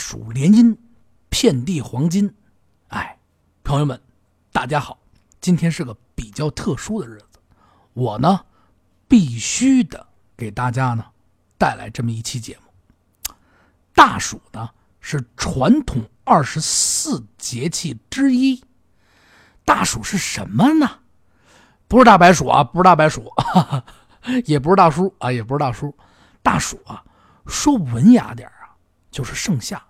暑连阴，遍地黄金。哎，朋友们，大家好，今天是个比较特殊的日子，我呢必须的给大家呢带来这么一期节目。大暑呢是传统二十四节气之一。大暑是什么呢？不是大白鼠啊，不是大白鼠，哈哈，也不是大叔啊，也不是大叔。大暑啊，说文雅点啊，就是盛夏。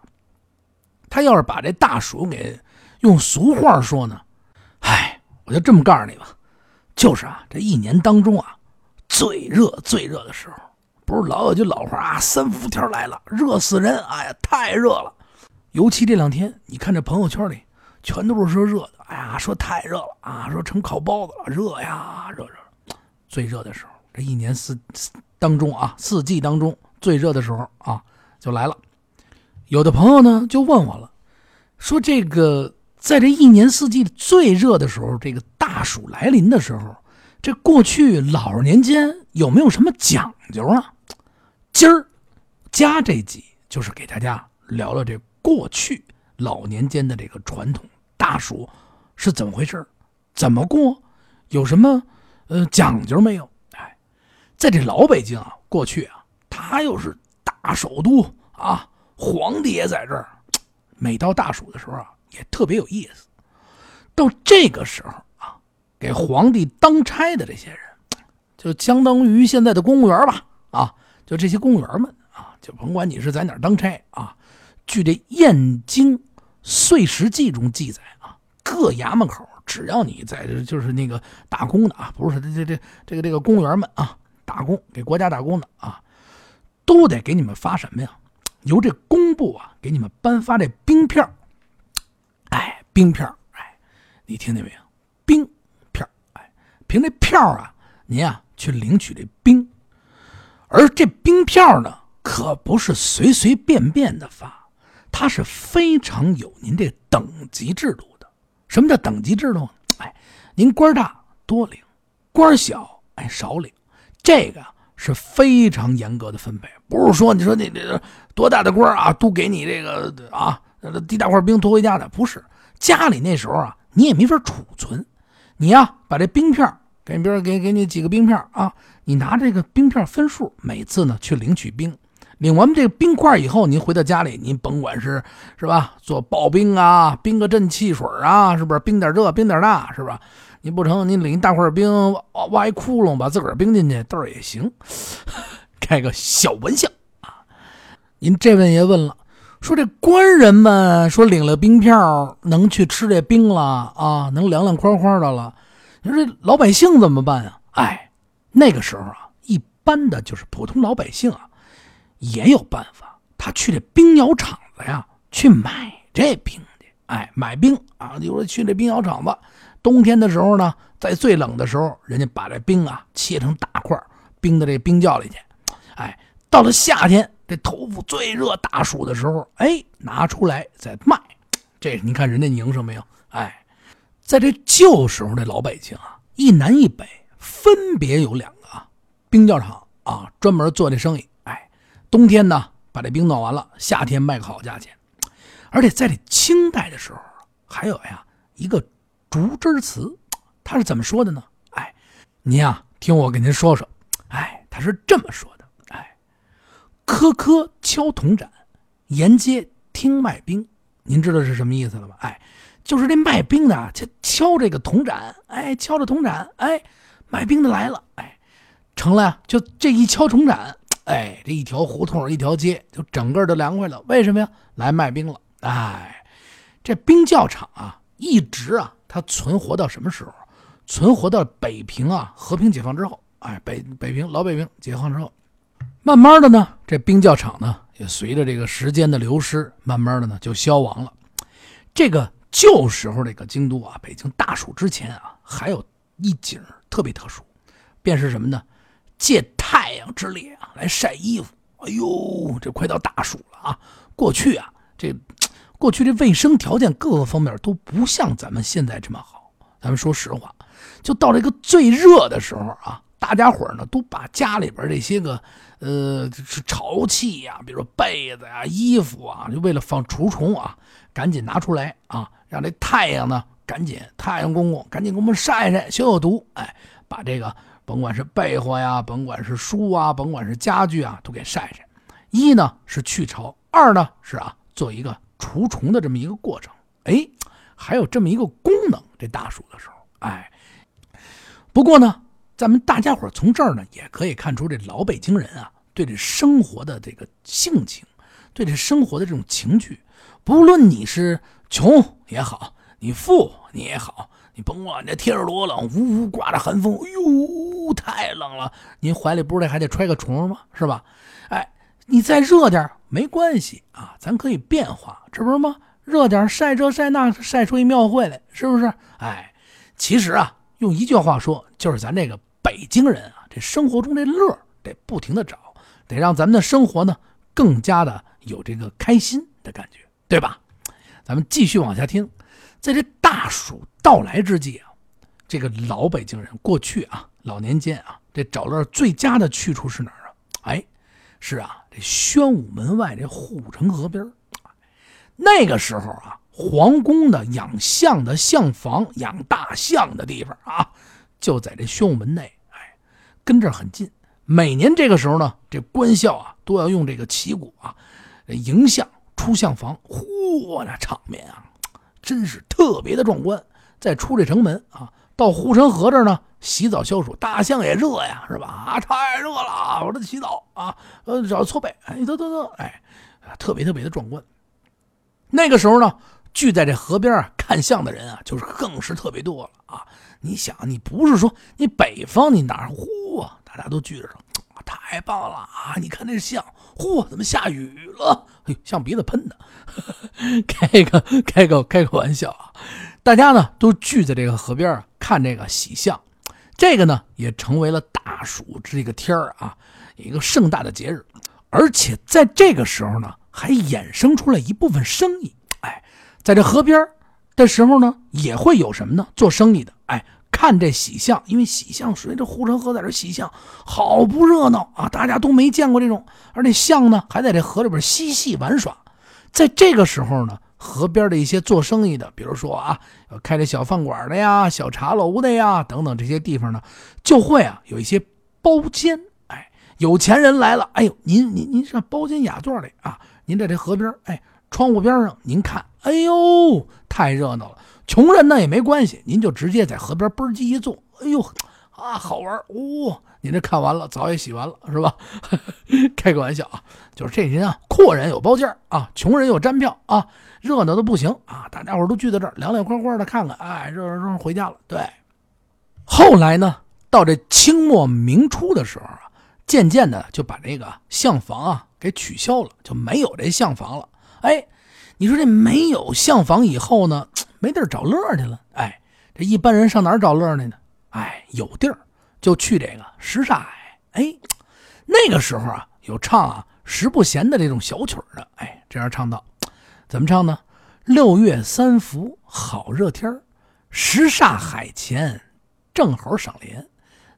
他要是把这大暑给用俗话说呢，唉，我就这么告诉你吧，就是啊，这一年当中啊，最热最热的时候，不是老有句老话啊，三伏天来了，热死人！哎呀，太热了。尤其这两天，你看这朋友圈里，全都是说热的。哎呀，说太热了啊，说成烤包子了，热呀，热热。最热的时候，这一年四当中啊，四季当中最热的时候啊，就来了。有的朋友呢就问我了，说这个在这一年四季最热的时候，这个大暑来临的时候，这过去老年间有没有什么讲究啊？今儿加这集就是给大家聊聊这过去老年间的这个传统大暑是怎么回事怎么过，有什么呃讲究没有？哎，在这老北京啊，过去啊，它又是大首都啊。皇帝也在这儿，每到大暑的时候啊，也特别有意思。到这个时候啊，给皇帝当差的这些人，就相当于现在的公务员吧，啊，就这些公务员们啊，就甭管你是在哪当差啊。据这《燕京岁时记》中记载啊，各衙门口只要你在这就是那个打工的啊，不是这这这这个这个公务员们啊，打工给国家打工的啊，都得给你们发什么呀？由这工部啊给你们颁发这兵票，哎，兵票，哎，你听见没有？兵票，哎，凭这票啊，您啊去领取这兵，而这兵票呢，可不是随随便便的发，它是非常有您这等级制度的。什么叫等级制度？哎，您官大多领，官小哎少领，这个。是非常严格的分配，不是说你说你这多大的官啊，都给你这个啊，一大块冰拖回家的，不是。家里那时候啊，你也没法储存，你呀，把这冰片给别人给给你几个冰片啊，你拿这个冰片分数，每次呢去领取冰，领完这个兵块以后，您回到家里，您甭管是是吧，做刨冰啊，冰个镇汽水啊，是不是？冰点这，冰点那，是吧？你不成，你领一大块冰，挖一窟窿，把自个儿冰进去，倒也行。开个小玩笑啊！您这位也问了，说这官人们说领了冰票能去吃这冰了啊，能凉凉快快的了。你说这老百姓怎么办呀？哎，那个时候啊，一般的就是普通老百姓啊，也有办法，他去这冰窑厂子呀，去买这冰去。哎，买冰啊，比如说去这冰窑厂子。冬天的时候呢，在最冷的时候，人家把这冰啊切成大块，冰到这冰窖里去。哎，到了夏天，这头发最热大暑的时候，哎，拿出来再卖。这你看人家营生没有？哎，在这旧时候，这老百姓啊，一南一北分别有两个冰窖厂啊，专门做这生意。冬天呢把这冰弄完了，夏天卖个好价钱。而且在这清代的时候，还有呀一个。竹枝词，他是怎么说的呢？哎，您呀，听我给您说说。哎，他是这么说的。哎，磕磕敲铜盏，沿街听卖冰。您知道是什么意思了吧？哎，就是这卖冰的敲敲这个铜盏，哎，敲着铜盏，哎，卖冰的来了，哎，成了呀。就这一敲铜盏，哎，这一条胡同一条街就整个都凉快了。为什么呀？来卖冰了。哎，这冰窖厂啊，一直啊。它存活到什么时候？存活到北平啊，和平解放之后，哎，北北平老北平解放之后，慢慢的呢，这冰窖厂呢，也随着这个时间的流失，慢慢的呢就消亡了。这个旧时候这个京都啊，北京大暑之前啊，还有一景特别特殊，便是什么呢？借太阳之烈啊来晒衣服。哎呦，这快到大暑了啊！过去啊，这。过去这卫生条件各个方面都不像咱们现在这么好。咱们说实话，就到了一个最热的时候啊，大家伙呢都把家里边这些个呃潮气呀，比如说被子呀、衣服啊，就为了防除虫啊，赶紧拿出来啊，让这太阳呢赶紧太阳公公赶紧给我们晒晒消消毒，哎，把这个甭管是被窝呀，甭管是书啊，甭管是家具啊，都给晒晒。一呢是去潮，二呢是啊做一个除虫的这么一个过程。哎，还有这么一个功能，这大暑的时候，哎。不过呢，咱们大家伙从这儿呢也可以看出，这老北京人啊，对这生活的这个性情，对这生活的这种情趣，不论你是穷也好，你富你也好，你甭管这天儿多冷，呜呜刮着寒风，哎呦，太冷了，您怀里不是还得揣个虫吗？是吧？哎，你再热点没关系啊，咱可以变化，这不是吗？热点晒这晒那，晒出一庙会来，是不是？哎，其实啊。用一句话说，就是咱这个北京人啊，这生活中这乐得不停的找，得让咱们的生活呢更加的有这个开心的感觉，对吧？咱们继续往下听，在这大暑到来之际啊，这个老北京人过去啊，老年间啊，这找乐最佳的去处是哪儿啊？哎，是啊，这宣武门外这护城河边那个时候啊。皇宫的养象的象房，养大象的地方啊，就在这宣武门内。哎，跟这儿很近。每年这个时候呢，这官校啊都要用这个旗鼓啊，迎象出象房。嚯，那场面啊，真是特别的壮观。再出这城门啊，到护城河这儿呢，洗澡消暑。大象也热呀，是吧？啊，太热了，我这洗澡啊，呃，找搓背。哎，得得得，哎，特别特别的壮观。那个时候呢。聚在这河边啊看相的人啊，就是更是特别多了啊！你想，你不是说你北方你哪儿呼啊，大家都聚着，太棒了啊！你看那像，嚯，怎么下雨了？哎呦，像鼻子喷的，开个开个开个玩笑啊！大家呢都聚在这个河边啊看这个喜象，这个呢也成为了大暑这个天儿啊一个盛大的节日，而且在这个时候呢还衍生出来一部分生意。哎在这河边的时候呢，也会有什么呢？做生意的，哎，看这喜象，因为喜象随着护城河在这喜象，好不热闹啊！大家都没见过这种，而那象呢，还在这河里边嬉戏玩耍。在这个时候呢，河边的一些做生意的，比如说啊，开这小饭馆的呀、小茶楼的呀等等这些地方呢，就会啊有一些包间。哎，有钱人来了，哎呦，您您您上包间雅座里啊，您在这河边，哎。窗户边上，您看，哎呦，太热闹了。穷人呢也没关系，您就直接在河边嘣叽一坐，哎呦，啊，好玩哦。您这看完了，澡也洗完了，是吧？开个玩笑啊，就是这人啊，阔人有包间啊，穷人有站票啊，热闹的不行啊。大家伙都聚在这儿，凉凉快快的看看，哎，热热热回家了。对，后来呢，到这清末明初的时候啊，渐渐的就把这个相房啊给取消了，就没有这相房了。哎，你说这没有相房以后呢，没地儿找乐去了。哎，这一般人上哪儿找乐去呢？哎，有地儿就去这个什刹海。哎，那个时候啊，有唱啊十不闲的这种小曲儿的。哎，这样唱道：怎么唱呢？六月三伏好热天儿，什刹海前正好赏莲，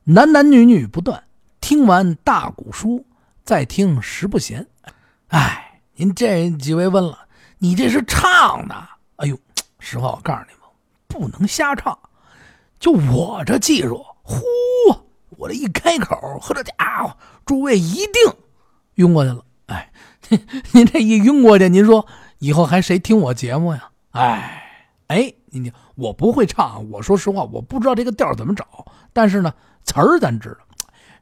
男男女女不断，听完大鼓书，再听十不闲。哎。您这几位问了，你这是唱的？实话我告诉你们，不能瞎唱。就我这技术，呼，我这一开口，呵，这家伙，诸位一定晕过去了。哎，您这一晕过去，您说以后还谁听我节目呀？哎，哎，您听，我不会唱，我说实话，我不知道这个调怎么找。但是呢，词儿咱知道。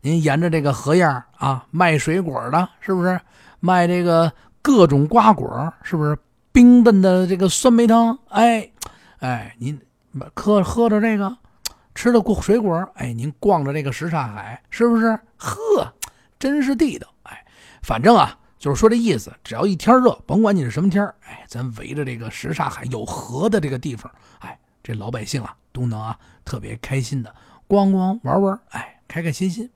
您沿着这个河沿啊，卖水果的，是不是？卖这个。各种瓜果是不是冰炖的这个酸梅汤？哎，哎，您喝喝着这个，吃的果水果，哎，您逛着这个什刹海，是不是？呵，真是地道。哎，反正啊，就是说这意思，只要一天热，甭管你是什么天哎，咱围着这个什刹海有河的这个地方，哎，这老百姓啊都能啊特别开心的逛逛玩玩，哎，开开心心。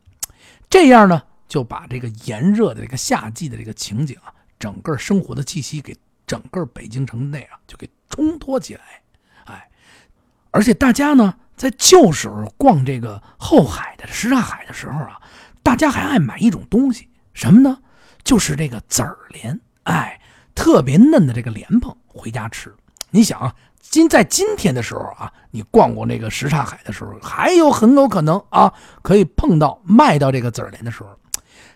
这样呢，就把这个炎热的这个夏季的这个情景啊。整个生活的气息给整个北京城内啊，就给冲托起来，哎，而且大家呢，在旧时候逛这个后海的什刹海的时候啊，大家还爱买一种东西，什么呢？就是这个籽儿莲，哎，特别嫩的这个莲蓬，回家吃。你想啊，今在今天的时候啊，你逛过那个什刹海的时候，还有很有可能啊，可以碰到卖到这个籽儿莲的时候。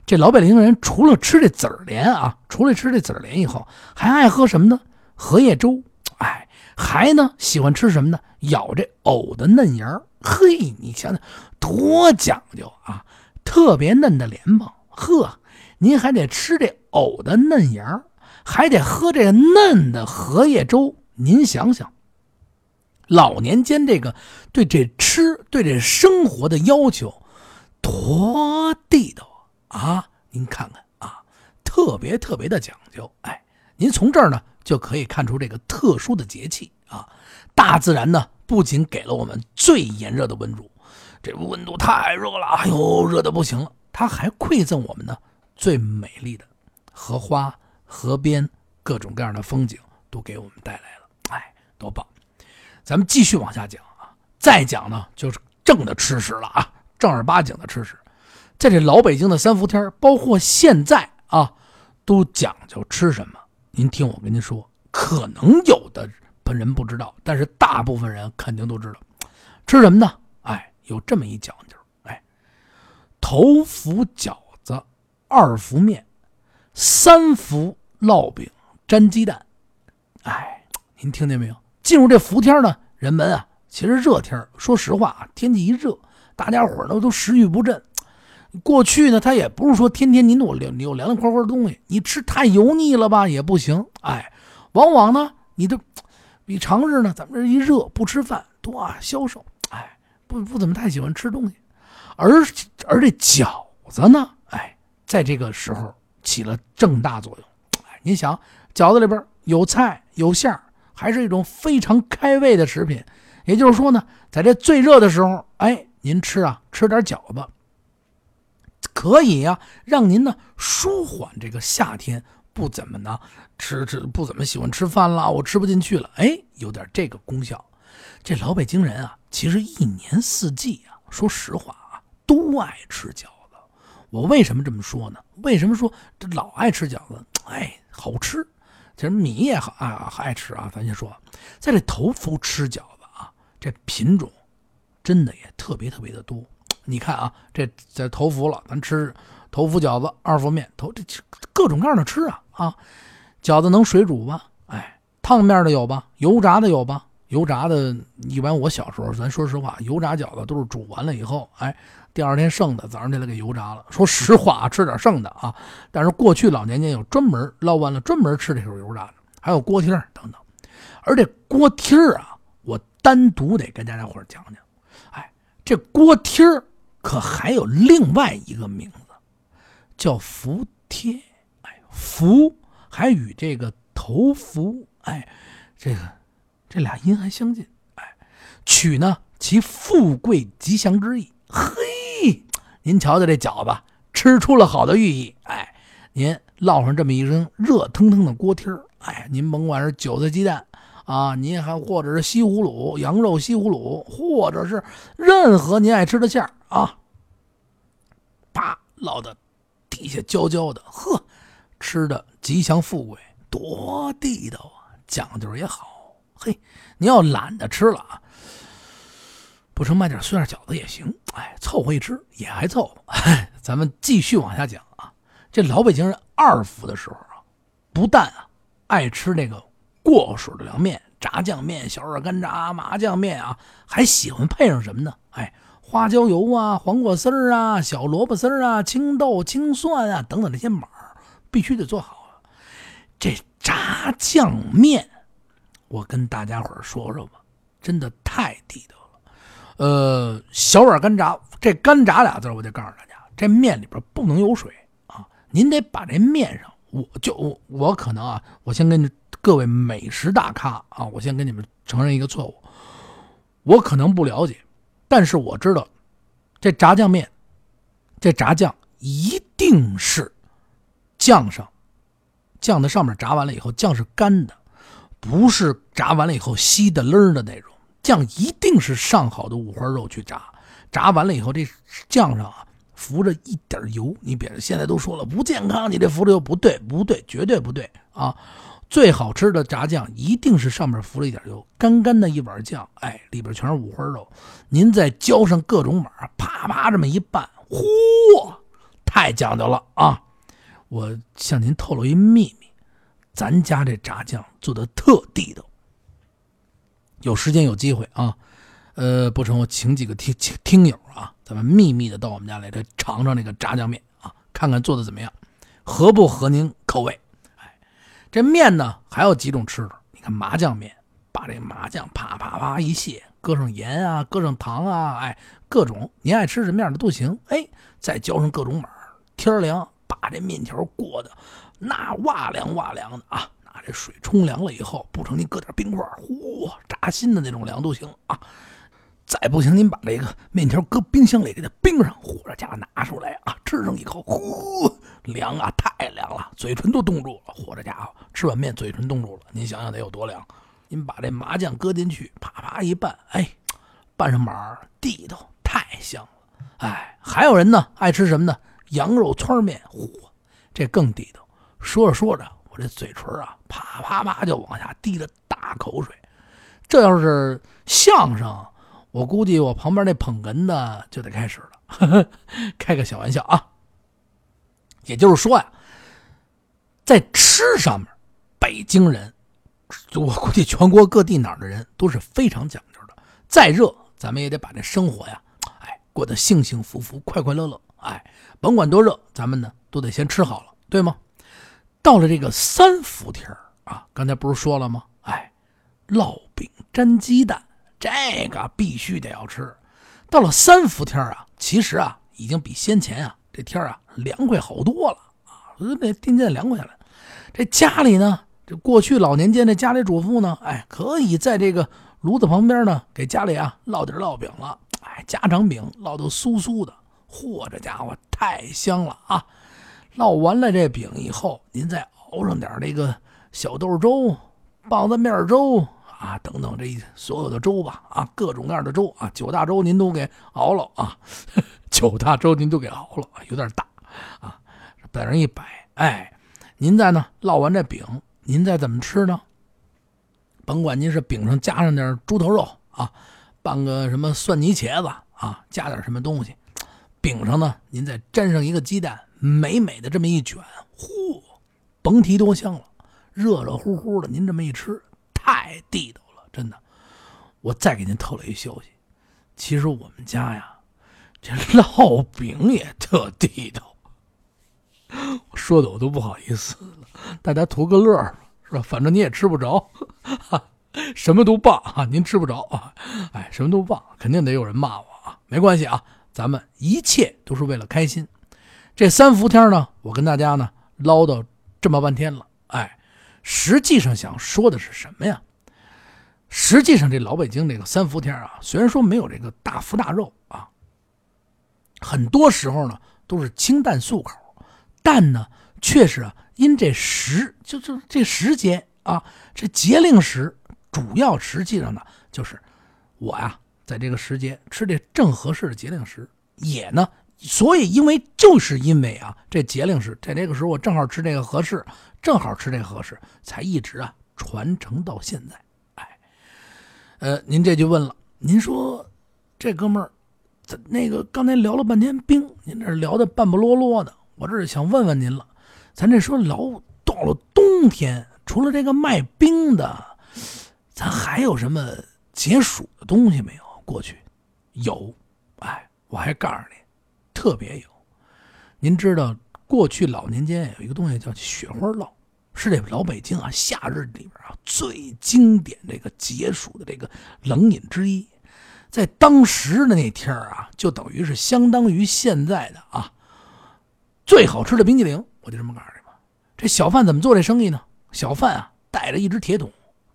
这老北京人除了吃这籽儿莲啊，除了吃这籽儿莲以后，还爱喝什么呢？荷叶粥，哎，还呢喜欢吃什么呢？咬这藕的嫩芽儿。嘿，你想想多讲究啊！特别嫩的莲蓬，呵，您还得吃这藕的嫩芽儿，还得喝这嫩的荷叶粥。您想想，老年间这个对这吃、对这生活的要求多！您看看啊，特别特别的讲究。哎，您从这儿呢就可以看出这个特殊的节气啊。大自然呢不仅给了我们最炎热的温度，这温度太热了，哎呦，热的不行了。它还馈赠我们呢最美丽的荷花、河边各种各样的风景，都给我们带来了。哎，多棒！咱们继续往下讲啊，再讲呢就是正的吃食了啊，正儿八经的吃食。在这老北京的三伏天，包括现在啊，都讲究吃什么。您听我跟您说，可能有的本人不知道，但是大部分人肯定都知道，吃什么呢？哎，有这么一讲究，哎，头伏饺子，二伏面，三伏烙饼粘鸡蛋。哎，您听见没有？进入这伏天呢，人们啊，其实热天说实话啊，天气一热，大家伙呢都食欲不振。过去呢，他也不是说天天您我凉你有凉凉快快的东西，你吃太油腻了吧也不行。哎，往往呢，你的比常日呢，咱们这一热不吃饭多啊消瘦。哎，不不怎么太喜欢吃东西，而而这饺子呢，哎，在这个时候起了正大作用。哎，您想，饺子里边有菜有馅儿，还是一种非常开胃的食品。也就是说呢，在这最热的时候，哎，您吃啊，吃点饺子。可以呀，让您呢舒缓这个夏天不怎么呢吃吃不怎么喜欢吃饭了，我吃不进去了，哎，有点这个功效。这老北京人啊，其实一年四季啊，说实话啊，都爱吃饺子。我为什么这么说呢？为什么说这老爱吃饺子？哎，好吃。其实米也好啊，爱吃啊。咱先说，在这头伏吃饺子啊，这品种真的也特别特别的多。你看啊，这在头伏了，咱吃头伏饺子、二伏面，头这各种各样的吃啊啊！饺子能水煮吧？哎，烫面的有吧？油炸的有吧？油炸的，一般我小时候，咱说实话，油炸饺子都是煮完了以后，哎，第二天剩的，早上起来给油炸了。说实话啊，吃点剩的啊。但是过去老年间有专门捞完了专门吃这口油炸的，还有锅贴等等。而这锅贴啊，我单独得跟大家伙讲讲。哎，这锅贴。可还有另外一个名字，叫服帖。哎，服还与这个头伏，哎，这个这俩音还相近。哎，取呢其富贵吉祥之意。嘿，您瞧瞧这饺子，吃出了好的寓意。哎，您烙上这么一声热腾腾的锅贴儿，哎，您甭管是韭菜鸡蛋啊，您还或者是西葫芦羊肉西葫芦，或者是任何您爱吃的馅儿。啊，啪，烙的底下焦焦的，呵，吃的吉祥富贵，多地道啊！讲究也好，嘿，你要懒得吃了啊，不成买点碎馅饺子也行，哎，凑合一吃也还凑合。咱们继续往下讲啊，这老北京人二伏的时候啊，不但啊爱吃那个过水的凉面、炸酱面、小碗干炸、麻酱面啊，还喜欢配上什么呢？哎。花椒油啊，黄瓜丝儿啊，小萝卜丝儿啊，青豆、青蒜啊，等等这些码，必须得做好。这炸酱面，我跟大家伙说说吧，真的太地道了。呃，小碗干炸，这干炸俩字我得告诉大家，这面里边不能有水啊，您得把这面上，我就我可能啊，我先跟各位美食大咖啊，我先跟你们承认一个错误，我可能不了解。但是我知道，这炸酱面，这炸酱一定是酱上酱的上面炸完了以后，酱是干的，不是炸完了以后稀的勒的那种。酱一定是上好的五花肉去炸，炸完了以后，这酱上啊浮着一点油。你别现在都说了不健康，你这浮着油不对，不对，绝对不对啊！最好吃的炸酱一定是上面浮了一点油，干干的一碗酱，哎，里边全是五花肉，您再浇上各种码，啪啪这么一拌，嚯，太讲究了啊！我向您透露一秘密，咱家这炸酱做的特地道。有时间有机会啊，呃，不成，我请几个听听友啊，咱们秘密的到我们家来，这尝尝那个炸酱面啊，看看做的怎么样，合不合您口味？这面呢还有几种吃的，你看麻酱面，把这麻酱啪啪啪一卸，搁上盐啊，搁上糖啊，哎，各种您爱吃什么样的都行，哎，再浇上各种码，天凉把这面条过的那哇凉哇凉的啊。拿这水冲凉了以后，不成，您搁点冰块，嚯，扎心的那种凉都行啊。再不行，您把这个面条搁冰箱里给它冰上，火这家伙拿出来啊，吃上一口，呼，凉啊，太凉了，嘴唇都冻住了。火这家伙，吃碗面嘴唇冻住了，您想想得有多凉。您把这麻酱搁进去，啪啪一拌，哎，拌上码地道，太香了。哎，还有人呢，爱吃什么呢？羊肉汆面，嚯，这更地道。说着说着。我这嘴唇啊，啪啪啪就往下滴了大口水。这要是相声，我估计我旁边那捧哏的就得开始了。开个小玩笑啊。也就是说呀，在吃上面，北京人，我估计全国各地哪儿的人都是非常讲究的。再热，咱们也得把这生活呀，哎，过得幸幸福福、快快乐乐。哎，甭管多热，咱们呢都得先吃好了，对吗？到了这个三伏天啊，刚才不是说了吗？哎，烙饼沾鸡蛋，这个必须得要吃。到了三伏天啊，其实啊，已经比先前啊这天啊凉快好多了啊，那渐渐凉快下来。这家里呢，这过去老年间的家里主妇呢，哎，可以在这个炉子旁边呢，给家里啊烙点烙饼了。哎，家常饼烙的酥酥的，嚯，这家伙太香了啊！烙完了这饼以后，您再熬上点这个小豆粥、棒子面粥啊，等等这所有的粥吧啊，各种各样的粥啊，九大粥您都给熬了啊，九大粥您都给熬了，有点大啊，在那一摆，哎，您再呢烙完这饼，您再怎么吃呢？甭管您是饼上加上点猪头肉啊，拌个什么蒜泥茄子啊，加点什么东西，饼上呢您再沾上一个鸡蛋。美美的这么一卷，嚯，甭提多香了，热热乎乎的，您这么一吃，太地道了，真的。我再给您透露一消息，其实我们家呀，这烙饼也特地道。说的我都不好意思了，大家图个乐是吧？反正你也吃不着，什么都棒啊，您吃不着啊，哎，什么都棒，肯定得有人骂我啊，没关系啊，咱们一切都是为了开心。这三伏天呢，我跟大家呢唠叨这么半天了，哎，实际上想说的是什么呀？实际上这老北京这个三伏天啊，虽然说没有这个大福大肉啊，很多时候呢都是清淡素口，但呢确实啊因这时就就这时节啊，这节令时，主要实际上呢就是我呀在这个时节吃这正合适的节令时，也呢。所以，因为就是因为啊，这节令是，在这个时候我正好吃这个合适，正好吃这个合适，才一直啊传承到现在。哎，呃，您这就问了，您说这哥们儿，那个刚才聊了半天冰，您这聊的半不啰啰的，我这是想问问您了，咱这说聊到了冬天，除了这个卖冰的，咱还有什么解暑的东西没有？过去有，哎，我还告诉你。特别有，您知道过去老年间有一个东西叫雪花酪，是这老北京啊夏日里边啊最经典这个解暑的这个冷饮之一，在当时的那天啊，就等于是相当于现在的啊最好吃的冰激凌。我就这么告诉你吧，这小贩怎么做这生意呢？小贩啊带着一只铁桶，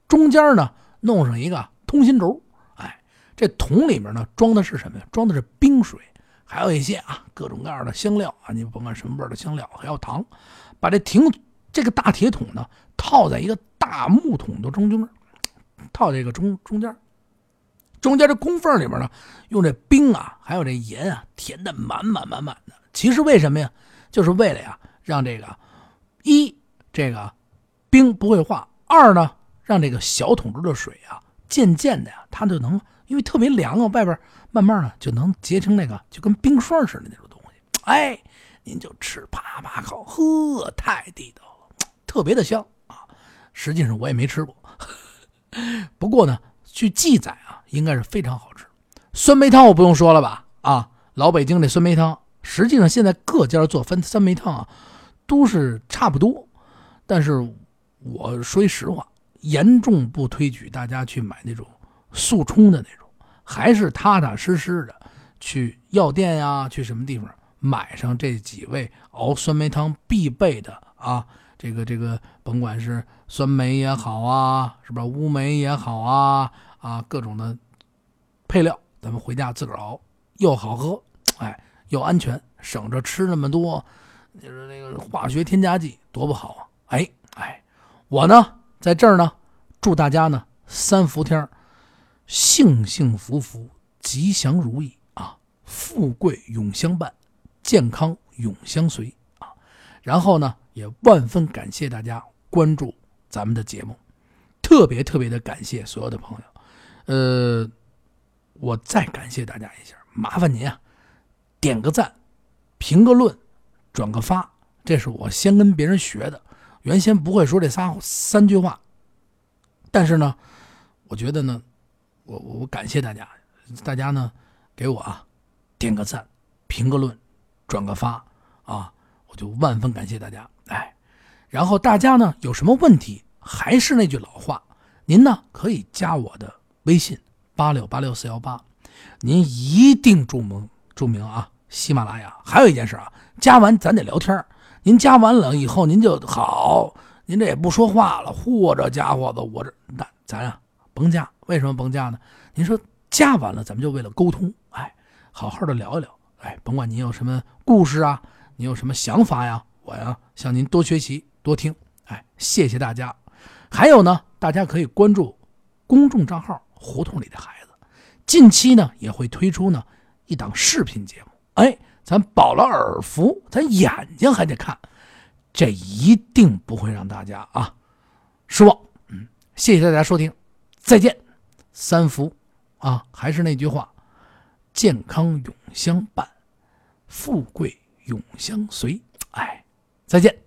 中间呢弄上一个通心轴，哎，这桶里面呢装的是什么呀？装的是冰水。还有一些啊，各种各样的香料啊，你甭管什么味的香料，还有糖，把这挺这个大铁桶呢套在一个大木桶的中间，套这个中中间，中间这空缝里边呢，用这冰啊，还有这盐啊，填的满满满满的。其实为什么呀？就是为了呀，让这个一这个冰不会化；二呢，让这个小桶中的水啊，渐渐的呀，它就能因为特别凉啊，外边慢慢的就能结成那个就跟冰霜似的那种东西。哎，您就吃啪啪烤，呵，太地道了，特别的香啊！实际上我也没吃过，不过呢，据记载啊，应该是非常好吃。酸梅汤我不用说了吧？啊，老北京这酸梅汤。实际上，现在各家做酸酸梅汤啊，都是差不多。但是我说句实话，严重不推举大家去买那种速冲的那种，还是踏踏实实的去药店呀，去什么地方买上这几味熬酸梅汤必备的啊。这个这个，甭管是酸梅也好啊，是吧？乌梅也好啊，啊，各种的配料，咱们回家自个儿熬，又好喝，哎。又安全，省着吃那么多，就是那个化学添加剂，多不好啊！哎哎，我呢在这儿呢，祝大家呢三伏天幸幸福福、吉祥如意啊，富贵永相伴，健康永相随啊！然后呢，也万分感谢大家关注咱们的节目，特别特别的感谢所有的朋友。呃，我再感谢大家一下，麻烦您啊。点个赞，评个论，转个发，这是我先跟别人学的。原先不会说这仨三句话，但是呢，我觉得呢，我我感谢大家，大家呢给我啊点个赞，评个论，转个发啊，我就万分感谢大家。哎，然后大家呢有什么问题，还是那句老话，您呢可以加我的微信八六八六四幺八，您一定注明注明啊。喜马拉雅还有一件事啊，加完咱得聊天您加完了以后，您就好，您这也不说话了。嚯，这家伙子，我这那咱啊甭加，为什么甭加呢？您说加完了，咱们就为了沟通，哎，好好的聊一聊，哎，甭管您有什么故事啊，您有什么想法呀，我呀向您多学习多听，哎，谢谢大家。还有呢，大家可以关注公众账号“胡同里的孩子”，近期呢也会推出呢一档视频节目。哎，咱饱了耳福，咱眼睛还得看，这一定不会让大家啊失望。嗯，谢谢大家收听，再见。三福啊，还是那句话，健康永相伴，富贵永相随。哎，再见。